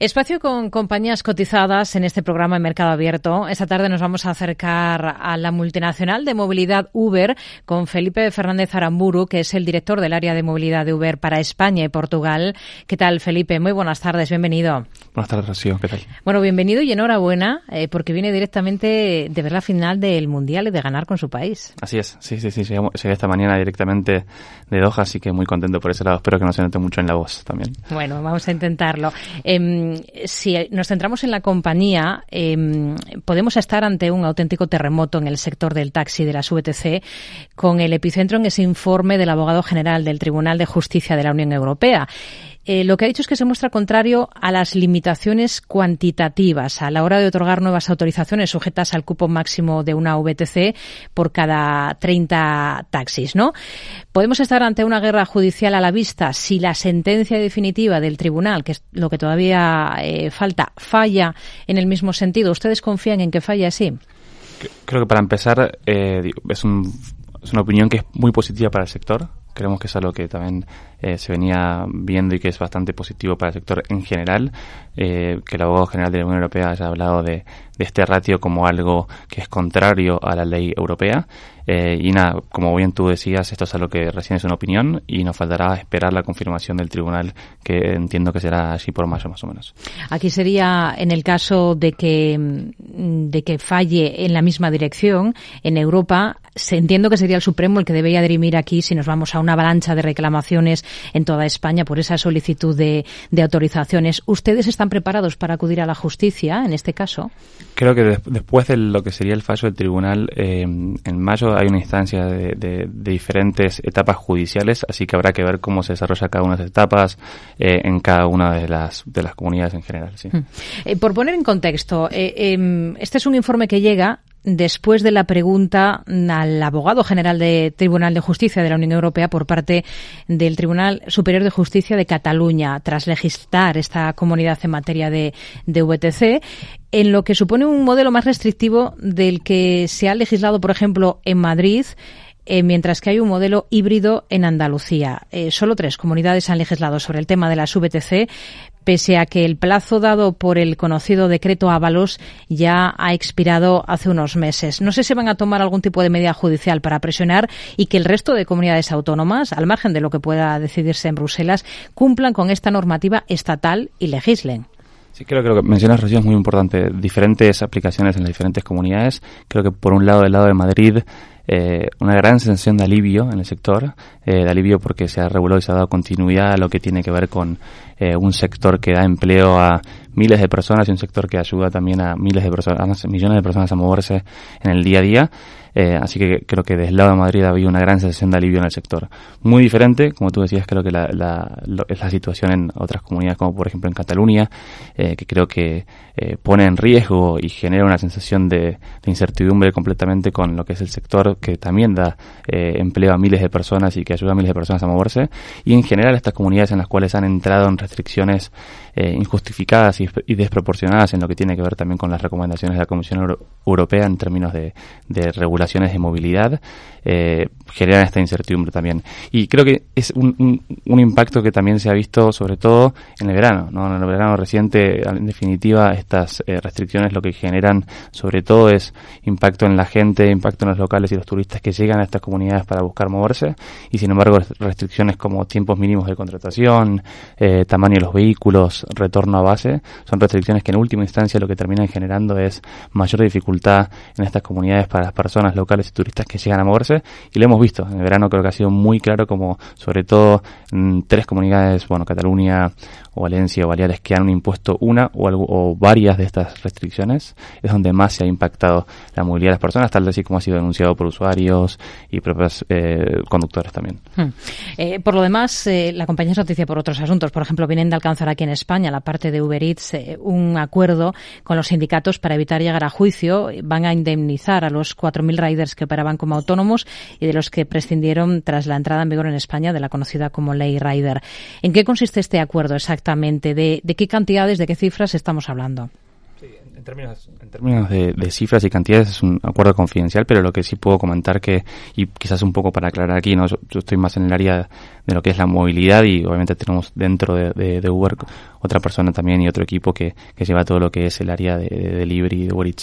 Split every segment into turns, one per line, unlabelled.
Espacio con compañías cotizadas en este programa de Mercado Abierto. Esta tarde nos vamos a acercar a la multinacional de movilidad Uber con Felipe Fernández Aramburu, que es el director del área de movilidad de Uber para España y Portugal. ¿Qué tal, Felipe? Muy buenas tardes, bienvenido.
Buenas tardes, Rocío. ¿Qué tal?
Bueno, bienvenido y enhorabuena eh, porque viene directamente de ver la final del Mundial y de ganar con su país.
Así es, sí, sí, sí. Llegué esta mañana directamente de Doha, así que muy contento por ese lado. Espero que no se note mucho en la voz también.
Bueno, vamos a intentarlo. Eh, si nos centramos en la compañía, em, podemos estar ante un auténtico terremoto en el sector del taxi de las VTC, con el epicentro en ese informe del abogado general del Tribunal de Justicia de la Unión Europea. Eh, lo que ha dicho es que se muestra contrario a las limitaciones cuantitativas a la hora de otorgar nuevas autorizaciones sujetas al cupo máximo de una VTC por cada 30 taxis, ¿no? Podemos estar ante una guerra judicial a la vista si la sentencia definitiva del tribunal, que es lo que todavía eh, falta, falla en el mismo sentido. ¿Ustedes confían en que falle así?
Creo que para empezar eh, es, es una opinión que es muy positiva para el sector creemos que es algo que también eh, se venía viendo y que es bastante positivo para el sector en general, eh, que el abogado general de la Unión Europea haya hablado de, este ratio como algo que es contrario a la ley europea. Eh, y nada, como bien tú decías, esto es algo que recién es una opinión y nos faltará esperar la confirmación del tribunal, que entiendo que será así por mayo más o menos.
Aquí sería en el caso de que, mm, de que falle en la misma dirección en Europa, entiendo que sería el Supremo el que debería dirimir aquí si nos vamos a una avalancha de reclamaciones en toda España por esa solicitud de, de autorizaciones. ¿Ustedes están preparados para acudir a la justicia en este caso?
Creo que después de lo que sería el fallo del tribunal, eh, en mayo hay una instancia de, de, de, diferentes etapas judiciales, así que habrá que ver cómo se desarrolla cada una de las etapas eh, en cada una de las, de las comunidades en general. Sí. Hmm.
Eh, por poner en contexto, eh, em, este es un informe que llega después de la pregunta al abogado general de Tribunal de Justicia de la Unión Europea por parte del Tribunal Superior de Justicia de Cataluña, tras legislar esta comunidad en materia de, de VTC, en lo que supone un modelo más restrictivo del que se ha legislado, por ejemplo, en Madrid, eh, mientras que hay un modelo híbrido en Andalucía. Eh, solo tres comunidades han legislado sobre el tema de las VTC, pese a que el plazo dado por el conocido decreto Ábalos ya ha expirado hace unos meses. No sé si van a tomar algún tipo de medida judicial para presionar y que el resto de comunidades autónomas, al margen de lo que pueda decidirse en Bruselas, cumplan con esta normativa estatal y legislen.
Sí, creo que lo que mencionas, Rocío, es muy importante. Diferentes aplicaciones en las diferentes comunidades. Creo que por un lado, del lado de Madrid, eh, una gran sensación de alivio en el sector, eh, de alivio porque se ha regulado y se ha dado continuidad a lo que tiene que ver con eh, un sector que da empleo a miles de personas y un sector que ayuda también a miles de personas, a millones de personas a moverse en el día a día. Eh, así que creo que desde el lado de Madrid ha habido una gran sensación de alivio en el sector. Muy diferente, como tú decías, creo que la, la, lo, es la situación en otras comunidades, como por ejemplo en Cataluña, eh, que creo que eh, pone en riesgo y genera una sensación de, de, incertidumbre completamente con lo que es el sector que también da eh, empleo a miles de personas y que ayuda a miles de personas a moverse. Y en general estas comunidades en las cuales han entrado en restricciones eh, injustificadas y, desproporcionadas en lo que tiene que ver también con las recomendaciones de la Comisión Euro Europea en términos de, de regulaciones de movilidad, eh, generan esta incertidumbre también. Y creo que es un, un, un, impacto que también se ha visto sobre todo en el verano, ¿no? En el verano reciente, en definitiva, estas eh, restricciones lo que generan sobre todo es impacto en la gente, impacto en los locales y los turistas que llegan a estas comunidades para buscar moverse y sin embargo restricciones como tiempos mínimos de contratación, eh, tamaño de los vehículos, retorno a base, son restricciones que en última instancia lo que terminan generando es mayor dificultad en estas comunidades para las personas locales y turistas que llegan a moverse y lo hemos visto. En el verano creo que ha sido muy claro como sobre todo en tres comunidades, bueno, Cataluña o Valencia o Baleares que han impuesto una o, algo, o varias de estas restricciones es donde más se ha impactado la movilidad de las personas, tal así como ha sido denunciado por usuarios y propios eh, conductores también.
Hmm. Eh, por lo demás, eh, la compañía es noticia por otros asuntos. Por ejemplo, vienen de alcanzar aquí en España, la parte de Uber Eats, eh, un acuerdo con los sindicatos para evitar llegar a juicio. Van a indemnizar a los 4.000 riders que operaban como autónomos y de los que prescindieron tras la entrada en vigor en España de la conocida como Ley Rider. ¿En qué consiste este acuerdo exactamente? ¿De, de qué cantidades, de qué cifras estamos hablando?
En términos, en términos de, cifras y cantidades es un acuerdo confidencial, pero lo que sí puedo comentar que, y quizás un poco para aclarar aquí, no yo, estoy más en el área de lo que es la movilidad y obviamente tenemos dentro de, de, Uber otra persona también y otro equipo que, que, lleva todo lo que es el área de, delivery de Uber.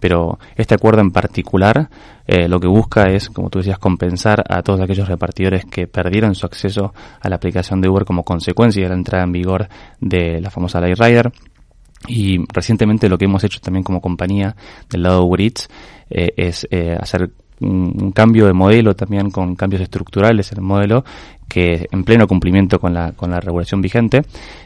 Pero este acuerdo en particular eh, lo que busca es, como tú decías, compensar a todos aquellos repartidores que perdieron su acceso a la aplicación de Uber como consecuencia de la entrada en vigor de la famosa Ley Rider y recientemente lo que hemos hecho también como compañía del lado de Uber Eats eh, es eh, hacer un, cambio de modelo también con cambios estructurales en el modelo que en pleno cumplimiento con la, con la regulación vigente,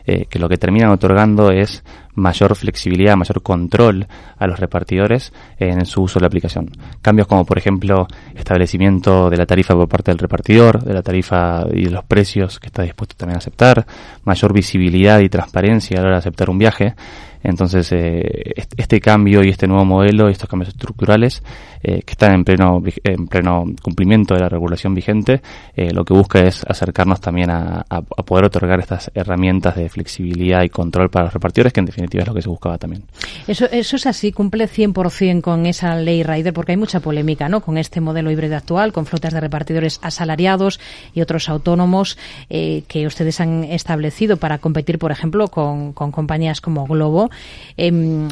eh, que lo que terminan otorgando es mayor flexibilidad, mayor control a los repartidores en su uso de la aplicación. Cambios como, por ejemplo, establecimiento de la tarifa por parte del repartidor, de la tarifa y de los precios que está dispuesto también a aceptar, mayor visibilidad y transparencia a la hora de aceptar un viaje, entonces, eh, este cambio y este nuevo modelo y estos cambios estructurales eh, que están en pleno, en pleno cumplimiento de la regulación vigente, eh, lo que busca es acercarnos también a, poder otorgar estas herramientas de flexibilidad y control para los repartidores, que en definitiva es lo que se buscaba también.
Eso, eso es así, cumple 100% con esa ley Rider, porque hay mucha polémica ¿no? con este modelo híbrido actual, con flotas de repartidores asalariados y otros autónomos que ustedes han establecido para competir, por ejemplo, con, con compañías como Globo. Em,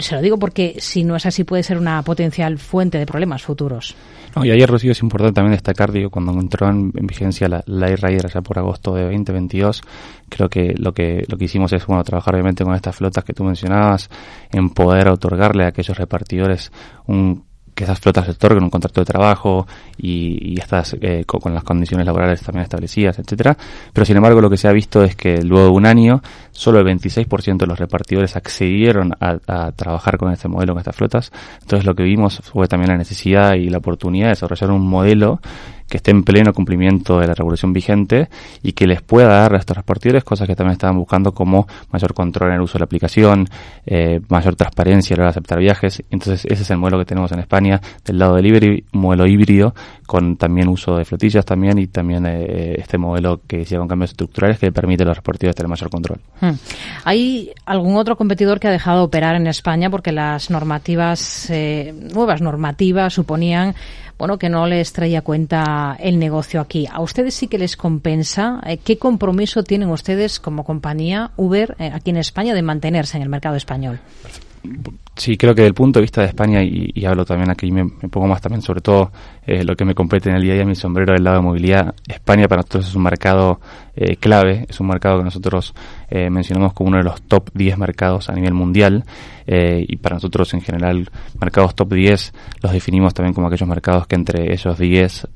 se lo digo porque si no es así puede ser una potencial fuente de problemas futuros.
y ayer, Rocío, es importante también destacar, cuando entró en, vigencia la Ley Rider allá por agosto de 2022, creo que lo que lo que hicimos es, bueno, trabajar obviamente con estas flotas que tú mencionabas, en poder otorgarle a aquellos repartidores un que esas flotas se otorguen un contrato de trabajo y, estas eh, con, las condiciones laborales también establecidas, etcétera. Pero sin embargo, lo que se ha visto es que luego de un año, solo el 26% de los repartidores accedieron a, a, trabajar con este modelo, con estas flotas. Entonces, lo que vimos fue también la necesidad y la oportunidad de desarrollar un modelo que esté en pleno cumplimiento de la regulación vigente y que les pueda dar a estos repartidores cosas que también estaban buscando como mayor control en el uso de la aplicación, eh, mayor transparencia a la hora de aceptar viajes. Entonces ese es el modelo que tenemos en España del lado delivery, un modelo híbrido con también uso de flotillas también y también eh, este modelo que decía con cambios estructurales que permite a los repartidores tener mayor control. Hmm.
¿Hay algún otro competidor que ha dejado de operar en España porque las normativas, eh, nuevas normativas suponían bueno, que no les traía cuenta el negocio aquí. ¿A ustedes sí que les compensa? Eh, ¿Qué compromiso tienen ustedes como compañía Uber eh, aquí en España de mantenerse en el mercado español?
Sí, creo que desde el punto de vista de España, y, hablo también aquí, me, me, pongo más también sobre todo eh, lo que me compete en el día a día, mi sombrero del lado de movilidad, España para nosotros es un mercado eh, clave, es un mercado que nosotros eh, mencionamos como uno de los top 10 mercados a nivel mundial, y para nosotros en general, mercados top 10 los definimos también como aquellos mercados que entre esos 10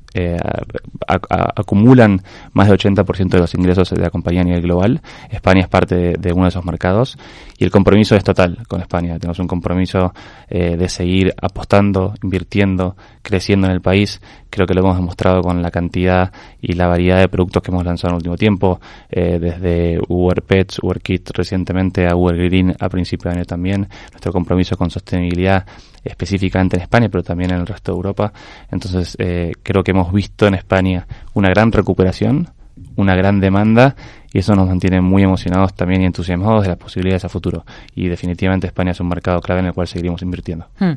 acumulan más del 80% de los ingresos de la compañía a nivel global. España es parte de, de uno de esos mercados y el compromiso es total con España. Tenemos un compromiso compromiso eh, de seguir apostando, invirtiendo, creciendo en el país. Creo que lo hemos demostrado con la cantidad y la variedad de productos que hemos lanzado en el último tiempo, eh, desde Uber Pets, Uber Kit recientemente a Uber Green a principio de año también. Nuestro compromiso con sostenibilidad específicamente en España, pero también en el resto de Europa. Entonces, eh, creo que hemos visto en España una gran recuperación, una gran demanda y eso nos mantiene muy emocionados también y entusiasmados de las posibilidades a futuro. Y definitivamente España es un mercado clave en el cual seguiremos invirtiendo. Hmm.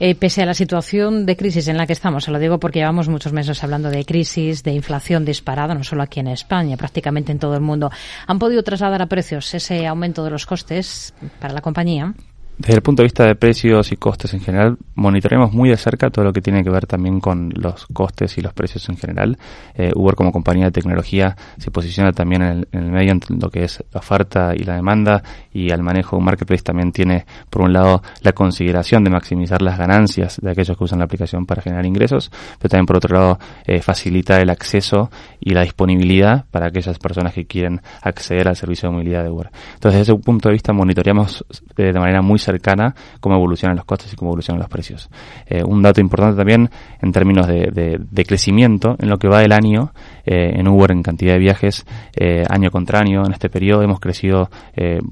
Eh, pese a la situación de crisis en la que estamos, se lo digo porque llevamos muchos meses hablando de crisis, de inflación disparada, no solo aquí en España, prácticamente en todo el mundo, ¿han podido trasladar a precios ese aumento de los costes para la compañía?
Desde el punto de vista de precios y costes en general, monitoreamos muy de cerca todo lo que tiene que ver también con los costes y los precios en general. Eh, Uber como compañía de tecnología se posiciona también en el, medio en lo que es la oferta y la demanda y al manejo de un marketplace también tiene, por un lado, la consideración de maximizar las ganancias de aquellos que usan la aplicación para generar ingresos, pero también por otro lado eh, facilitar el acceso y la disponibilidad para aquellas personas que quieren acceder al servicio de movilidad de Uber. Entonces, desde ese punto de vista, monitoreamos eh, de manera muy cercana cómo evolucionan los costes y cómo evolucionan los precios. Eh, un dato importante también en términos de, crecimiento, en lo que va del año, eh, en Uber en cantidad de viajes, eh, año contra año, en este periodo hemos crecido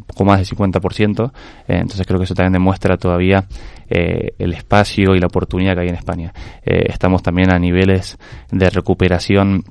poco más del 50%, entonces creo que eso también demuestra todavía el espacio y la oportunidad que hay en España. estamos también a niveles de recuperación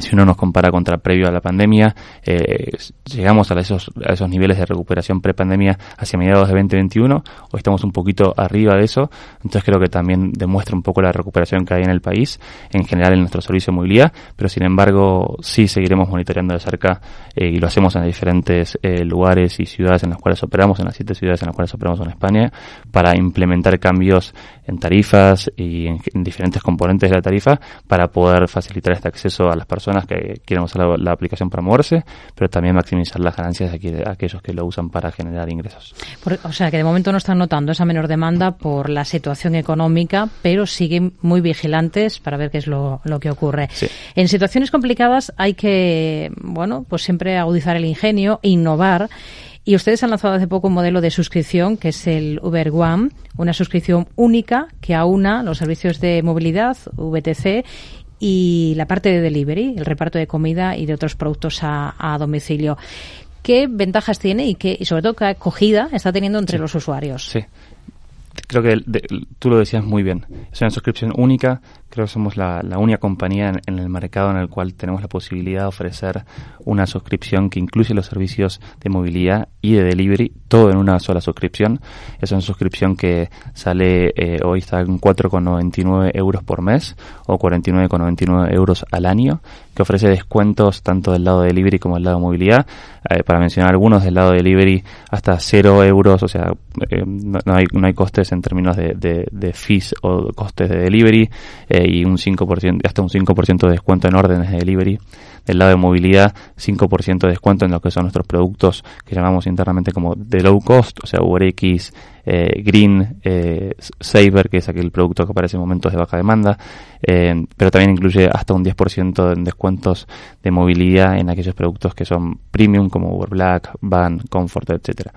si uno nos compara contra previo a la pandemia, eh, llegamos a esos, a esos niveles de recuperación pre-pandemia hacia mediados de 2021, o estamos un poquito arriba de eso, entonces creo que también demuestra un poco la recuperación que hay en el país, en general en nuestro servicio de movilidad, pero sin embargo sí seguiremos monitoreando de cerca eh, y lo hacemos en diferentes eh, lugares y ciudades en las cuales operamos, en las siete ciudades en las cuales operamos en España, para implementar cambios en tarifas y en, diferentes componentes de la tarifa para poder facilitar este acceso a las personas que quieren usar la, aplicación para moverse, pero también maximizar las ganancias de, aquellos que lo usan para generar ingresos.
o sea que de momento no están notando esa menor demanda por la situación económica, pero siguen muy vigilantes para ver qué es lo, lo que ocurre. En situaciones complicadas hay que, bueno, pues siempre agudizar el ingenio, innovar y ustedes han lanzado hace poco un modelo de suscripción que es el Uber One, una suscripción única que aúna los servicios de movilidad, VTC, y la parte de delivery, el reparto de comida y de otros productos a, domicilio. ¿Qué ventajas tiene y, qué, y sobre todo qué acogida está teniendo entre los usuarios?
Sí creo que tú lo decías muy bien. Es una suscripción única. Creo que somos la, única compañía en, el mercado en el cual tenemos la posibilidad de ofrecer una suscripción que incluye los servicios de movilidad y de delivery, todo en una sola suscripción. Es una suscripción que sale eh, hoy está en 4,99 euros por mes o 49,99 euros al año, que ofrece descuentos tanto del lado de delivery como del lado de movilidad. Eh, para mencionar algunos, del lado de delivery hasta 0 euros, o sea, eh, no, hay, no hay costes en términos de, de, fees o costes de delivery eh, y un 5%, hasta un 5% de descuento en órdenes de delivery. Del lado de movilidad, 5% de descuento en lo que son nuestros productos que llamamos internamente como de low cost, o sea, UberX, eh, Green, eh, Saver, que es aquel producto que aparece en momentos de baja demanda, pero también incluye hasta un 10% en de movilidad en aquellos productos que son premium como Uber Black, Van, Comfort, etcétera.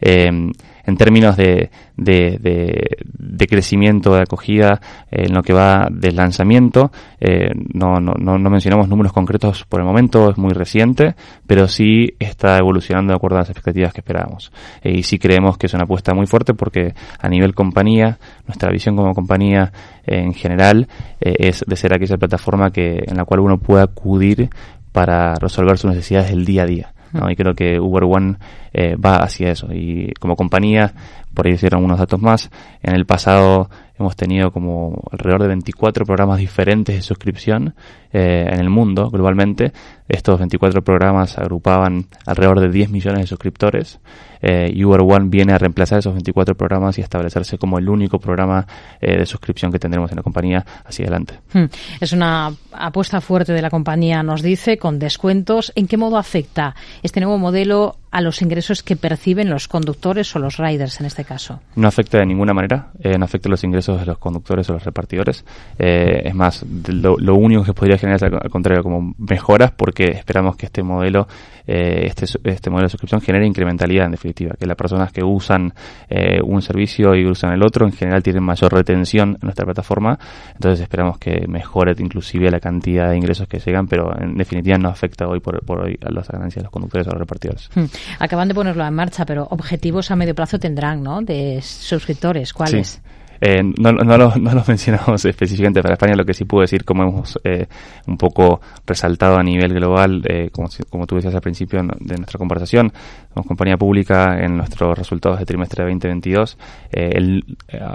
Eh, en términos de, de, de, crecimiento, de acogida, en lo que va del lanzamiento, eh, no, no, no, mencionamos números concretos por el momento, es muy reciente, pero sí está evolucionando de acuerdo a las expectativas que esperábamos. Eh, y sí creemos que es una apuesta muy fuerte porque a nivel compañía, nuestra visión como compañía en general eh, es de ser aquella plataforma que en la cual uno pueda acudir para resolver sus necesidades del día a día. Y creo que Uber One eh, va hacia eso. Y como compañía, por ahí hicieron unos datos más, en el pasado hemos tenido como alrededor de 24 programas diferentes de suscripción eh, en el mundo globalmente. Estos 24 programas agrupaban alrededor de 10 millones de suscriptores eh, Uber One viene a reemplazar esos 24 programas y establecerse como el único programa eh, de suscripción que tendremos en la compañía hacia adelante. Hmm.
Es una apuesta fuerte de la compañía, nos dice, con descuentos. ¿En qué modo afecta este nuevo modelo a los ingresos que perciben los conductores o los riders en este caso?
No afecta de ninguna manera, eh, no afecta los ingresos de los conductores o los repartidores. Eh, es más, lo, lo, único que podría generar es al contrario como mejoras porque esperamos que este modelo, eh, este, este modelo de suscripción genere incrementalidad en definitiva que las personas que usan eh, un servicio y usan el otro en general tienen mayor retención en nuestra plataforma, entonces esperamos que mejore inclusive la cantidad de ingresos que llegan, pero en definitiva no afecta hoy por, hoy a las ganancias de los conductores o los repartidores. Hmm.
Acaban de ponerlo en marcha, pero objetivos a medio plazo tendrán, ¿no? De suscriptores, ¿cuáles?
Eh, no, no, lo, no, lo, mencionamos específicamente para España, lo que sí puedo decir, como hemos eh, un poco resaltado a nivel global, eh, como, como tú decías al principio de nuestra conversación, somos compañía pública en nuestros resultados de trimestre 2022. El,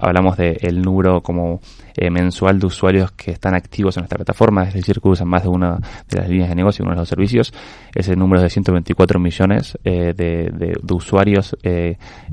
hablamos del el número como mensual de usuarios que están activos en nuestra plataforma, es decir, que usan más de una de las líneas de negocio, uno de los servicios. Ese número es de 124 millones de, de, de, usuarios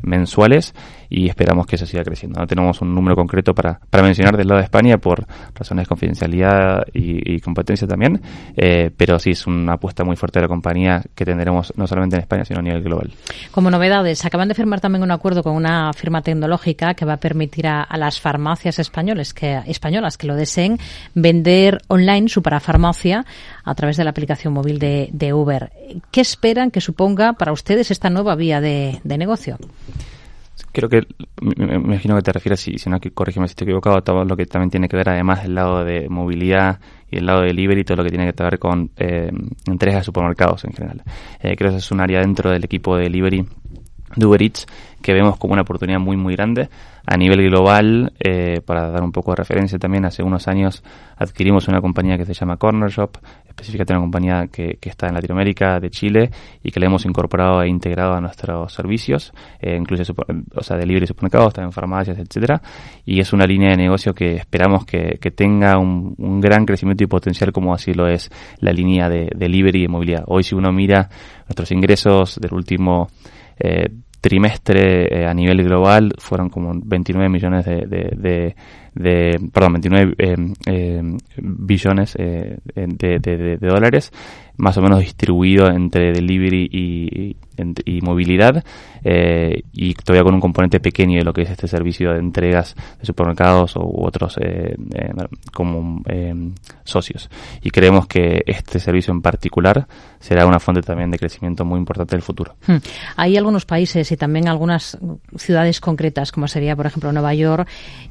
mensuales y esperamos que eso siga creciendo. No tenemos un número concreto para, para mencionar del lado de España por razones de confidencialidad y, competencia también, eh, pero sí es una apuesta muy fuerte de la compañía que tendremos no solamente en España, sino a nivel global.
Como novedades, acaban de firmar también un acuerdo con una firma tecnológica que va a permitir a, las farmacias españoles que, españolas que lo deseen vender online su parafarmacia a través de la aplicación móvil de, Uber. ¿Qué esperan que suponga para ustedes esta nueva vía de negocio?
Creo que, me, imagino que te refieres, si, si no, que corrígeme si estoy equivocado, a todo lo que también tiene que ver, además del lado de movilidad y el lado de delivery, todo lo que tiene que ver con eh, entregas de supermercados en general. Eh, creo que es un área dentro del equipo de delivery de Uber Eats que vemos como una oportunidad muy muy grande a nivel global eh, para dar un poco de referencia también hace unos años adquirimos una compañía que se llama Corner Shop específicamente una compañía que, que, está en Latinoamérica, de Chile, y que le hemos incorporado e integrado a nuestros servicios, eh, incluye o sea, delivery de supermercados, también farmacias, etcétera, y es una línea de negocio que esperamos que, que tenga un, un, gran crecimiento y potencial como así lo es la línea de delivery y movilidad. Hoy si uno mira nuestros ingresos del último eh, trimestre eh, a nivel global fueron como 29 millones de, de, de, perdón, 29 eh, eh, billones eh, de, de, dólares, más o menos distribuido entre delivery y, y, movilidad, eh, y todavía con un componente pequeño de lo que es este servicio de entregas de supermercados u otros eh, eh, como socios. Y creemos que este servicio en particular será una fuente también de crecimiento muy importante en el futuro. Hmm.
Hay algunos países y también algunas ciudades concretas, como sería, por ejemplo, Nueva York,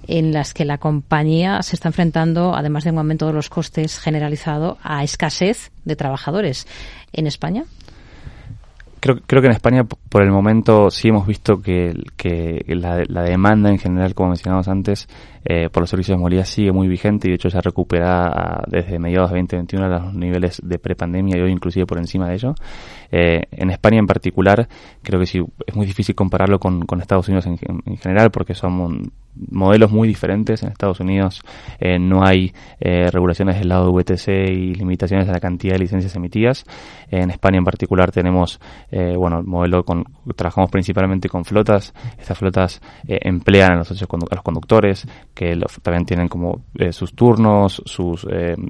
en las que la compañía se está enfrentando, además de un aumento de los costes generalizado, a escasez de trabajadores. ¿En España?
Creo, creo que en España, por el momento, sí hemos visto que, la, la demanda en general, como mencionamos antes, eh, por los servicios de movilidad sigue muy vigente y de hecho ya recupera desde mediados de 2021 los niveles de prepandemia y hoy inclusive por encima de ello. Eh, en España en particular, creo que sí, es muy difícil compararlo con, Estados Unidos en, en general porque son modelos muy diferentes. En Estados Unidos eh, no hay eh, regulaciones del lado de VTC y limitaciones a la cantidad de licencias emitidas. en España en particular tenemos, eh, bueno, el modelo con, trabajamos principalmente con flotas. Estas flotas eh, emplean a los, a los conductores, que también tienen como eh, sus turnos, sus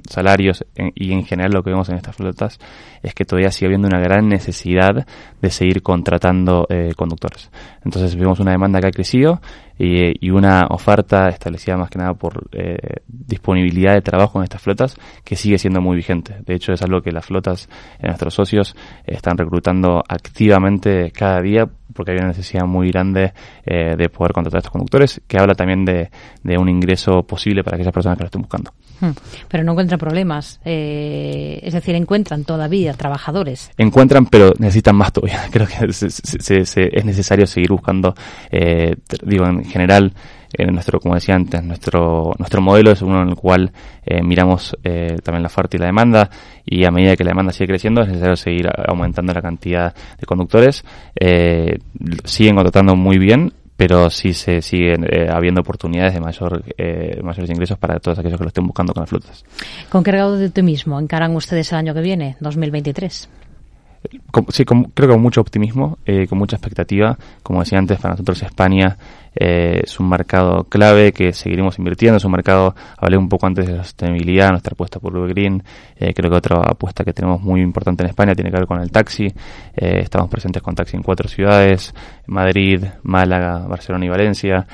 salarios y en general lo que vemos en estas flotas es que todavía sigue habiendo una gran necesidad de seguir contratando conductores. Entonces vemos una demanda que ha crecido y, una oferta establecida más que nada por eh, disponibilidad de trabajo en estas flotas que sigue siendo muy vigente. De hecho, es algo que las flotas, en nuestros socios, están reclutando activamente cada día porque hay una necesidad muy grande eh, de poder contratar a estos conductores, que habla también de, de un ingreso posible para aquellas personas que lo estén buscando.
Hmm. Pero no encuentran problemas, eh, es decir, encuentran todavía trabajadores.
Encuentran, pero necesitan más todavía. Creo que se, se, es necesario seguir buscando, eh, digo, en general, en nuestro, como decía antes, nuestro, nuestro modelo es uno en el cual eh, miramos eh, también la oferta y la demanda y a medida que la demanda sigue creciendo es necesario seguir aumentando la cantidad de conductores. Eh, siguen contratando muy bien, pero sí se siguen eh, habiendo oportunidades de mayor eh, mayores ingresos para todos aquellos que lo estén buscando con las flotas.
¿Con qué grado de optimismo encaran ustedes el año que viene, 2023?
Sí, creo que con mucho optimismo, eh, con mucha expectativa. Como decía antes, para nosotros España eh, es un mercado clave que seguiremos invirtiendo. Es un mercado, hablé un poco antes de la sostenibilidad, nuestra apuesta por Blue Green. Eh, creo que otra apuesta que tenemos muy importante en España tiene que ver con el taxi. Eh, estamos presentes con taxi en cuatro ciudades, Madrid, Málaga, Barcelona y Valencia.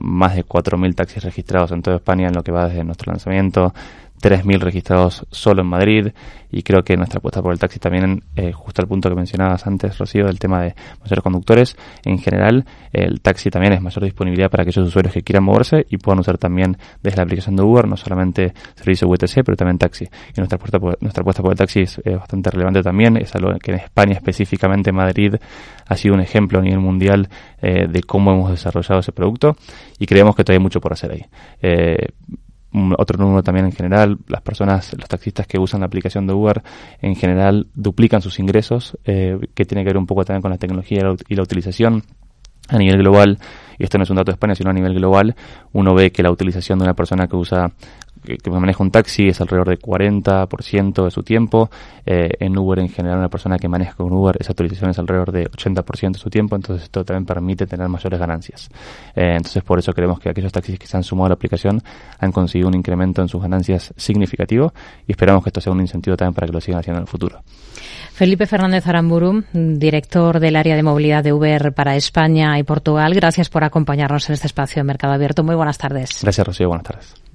Más de 4.000 taxis registrados en toda España en lo que va desde nuestro lanzamiento. 3.000 registrados solo en Madrid y creo que nuestra apuesta por el taxi también, eh, justo al punto que mencionabas antes, Rocío, del tema de mayores conductores, en general el taxi también es mayor disponibilidad para aquellos usuarios que quieran moverse y puedan usar también desde la aplicación de Uber, no solamente servicio VTC, pero también taxi. Y nuestra apuesta por, nuestra apuesta por el taxi es bastante relevante también, es algo que en España, específicamente Madrid, ha sido un ejemplo a nivel mundial eh, de cómo hemos desarrollado ese producto y creemos que todavía hay mucho por hacer ahí. Otro número también en general, las personas, los taxistas que usan la aplicación de Uber en general duplican sus ingresos, eh, que tiene que ver un poco también con la tecnología y la utilización a nivel global, y esto no es un dato de España, sino a nivel global, uno ve que la utilización de una persona que usa que, maneja un taxi es alrededor de 40% de su tiempo. Eh, en Uber, en general, una persona que maneja con Uber, esa utilización es alrededor de 80% de su tiempo, entonces esto también permite tener mayores ganancias. Eh, entonces, por eso creemos que aquellos taxis que se han sumado a la aplicación han conseguido un incremento en sus ganancias significativo y esperamos que esto sea un incentivo también para que lo sigan haciendo en el futuro.
Felipe Fernández Aramburu, director del área de movilidad de Uber para España y Portugal, gracias por acompañarnos en este espacio de Mercado Abierto. Muy buenas tardes.
Gracias, Rocío. Buenas tardes.